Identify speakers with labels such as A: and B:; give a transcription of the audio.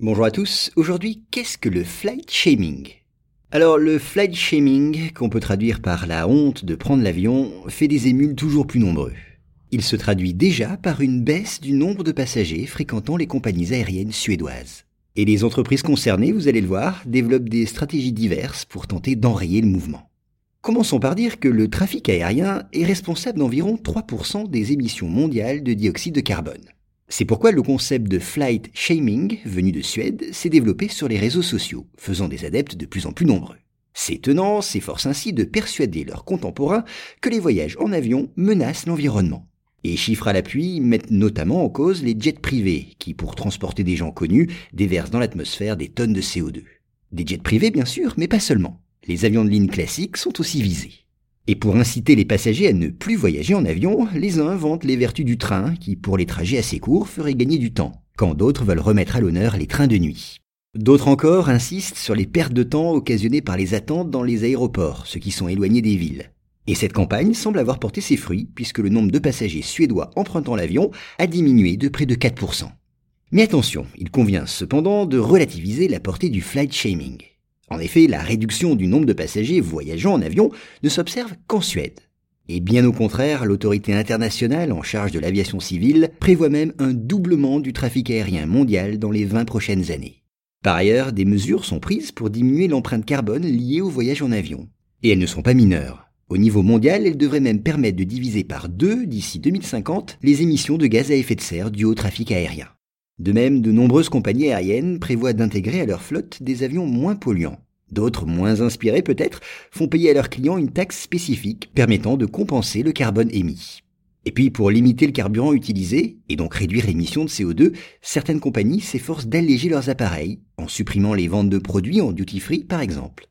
A: Bonjour à tous, aujourd'hui qu'est-ce que le flight shaming? Alors le flight shaming, qu'on peut traduire par la honte de prendre l'avion, fait des émules toujours plus nombreux. Il se traduit déjà par une baisse du nombre de passagers fréquentant les compagnies aériennes suédoises. Et les entreprises concernées, vous allez le voir, développent des stratégies diverses pour tenter d'enrayer le mouvement. Commençons par dire que le trafic aérien est responsable d'environ 3% des émissions mondiales de dioxyde de carbone. C'est pourquoi le concept de flight shaming, venu de Suède, s'est développé sur les réseaux sociaux, faisant des adeptes de plus en plus nombreux. Ces tenants s'efforcent ainsi de persuader leurs contemporains que les voyages en avion menacent l'environnement. Et chiffres à l'appui mettent notamment en cause les jets privés, qui, pour transporter des gens connus, déversent dans l'atmosphère des tonnes de CO2. Des jets privés, bien sûr, mais pas seulement. Les avions de ligne classiques sont aussi visés. Et pour inciter les passagers à ne plus voyager en avion, les uns vantent les vertus du train, qui pour les trajets assez courts ferait gagner du temps, quand d'autres veulent remettre à l'honneur les trains de nuit. D'autres encore insistent sur les pertes de temps occasionnées par les attentes dans les aéroports, ceux qui sont éloignés des villes. Et cette campagne semble avoir porté ses fruits, puisque le nombre de passagers suédois empruntant l'avion a diminué de près de 4%. Mais attention, il convient cependant de relativiser la portée du flight shaming. En effet, la réduction du nombre de passagers voyageant en avion ne s'observe qu'en Suède. Et bien au contraire, l'autorité internationale en charge de l'aviation civile prévoit même un doublement du trafic aérien mondial dans les 20 prochaines années. Par ailleurs, des mesures sont prises pour diminuer l'empreinte carbone liée au voyage en avion. Et elles ne sont pas mineures. Au niveau mondial, elles devraient même permettre de diviser par deux, d'ici 2050, les émissions de gaz à effet de serre dues au trafic aérien. De même, de nombreuses compagnies aériennes prévoient d'intégrer à leur flotte des avions moins polluants. D'autres, moins inspirés peut-être, font payer à leurs clients une taxe spécifique permettant de compenser le carbone émis. Et puis, pour limiter le carburant utilisé, et donc réduire l'émission de CO2, certaines compagnies s'efforcent d'alléger leurs appareils, en supprimant les ventes de produits en duty-free par exemple.